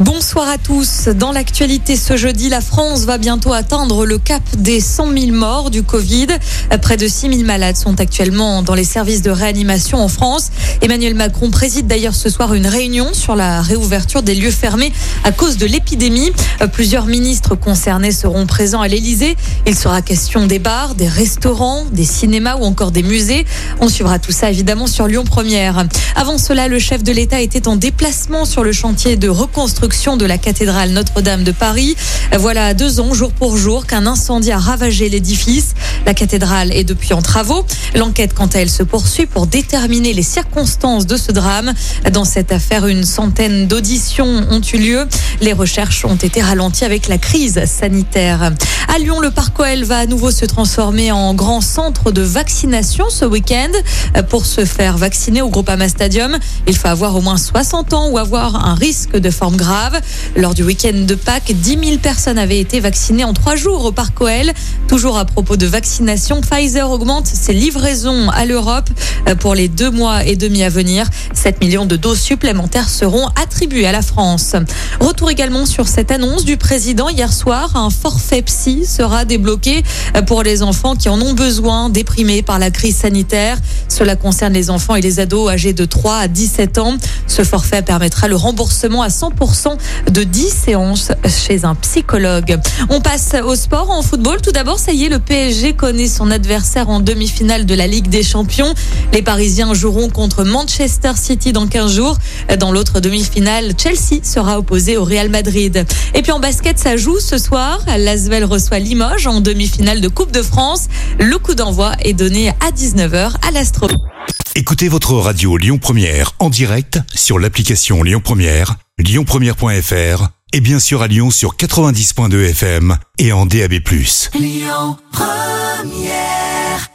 Bonsoir à tous. Dans l'actualité ce jeudi, la France va bientôt atteindre le cap des 100 000 morts du Covid. Près de 6 000 malades sont actuellement dans les services de réanimation en France. Emmanuel Macron préside d'ailleurs ce soir une réunion sur la réouverture des lieux fermés à cause de l'épidémie. Plusieurs ministres concernés seront présents à l'Elysée. Il sera question des bars, des restaurants, des cinémas ou encore des musées. On suivra tout ça évidemment sur Lyon Première. Avant cela, le chef de l'État était en déplacement sur le chantier de reconstruction de la cathédrale Notre-Dame de Paris. Voilà deux ans, jour pour jour, qu'un incendie a ravagé l'édifice. La cathédrale est depuis en travaux. L'enquête, quant à elle, se poursuit pour déterminer les circonstances de ce drame. Dans cette affaire, une centaine d'auditions ont eu lieu. Les recherches ont été ralenties avec la crise sanitaire. À Lyon, le Parc OL va à nouveau se transformer en grand centre de vaccination ce week-end. Pour se faire vacciner au Groupama Stadium, il faut avoir au moins 60 ans ou avoir un risque de forme grave. Lors du week-end de Pâques, 10 000 personnes avaient été vaccinées en trois jours au Parc OL. Toujours à propos de vaccination, Pfizer augmente ses livraisons à l'Europe pour les deux mois et demi à venir. 7 millions de doses supplémentaires seront attribuées à la France. Retour également sur cette annonce du président hier soir. Un forfait psy sera débloqué pour les enfants qui en ont besoin, déprimés par la crise sanitaire. Cela concerne les enfants et les ados âgés de 3 à 17 ans. Ce forfait permettra le remboursement à 100% de 10 séances chez un psychologue. On passe au sport en football. Tout d'abord, ça y est, le PSG connaît son adversaire en demi-finale de la Ligue des Champions. Les Parisiens joueront contre Manchester City dans 15 jours. Dans l'autre demi-finale, Chelsea sera opposé au Real Madrid. Et puis en basket, ça joue ce soir. L'Asvel reçoit Limoges en demi-finale de Coupe de France. Le coup d'envoi est donné à 19h à l'Astro. Écoutez votre radio Lyon Première en direct sur l'application Lyon Première, lyonpremière.fr et bien sûr à Lyon sur 90.2 FM et en DAB+. Lyon Première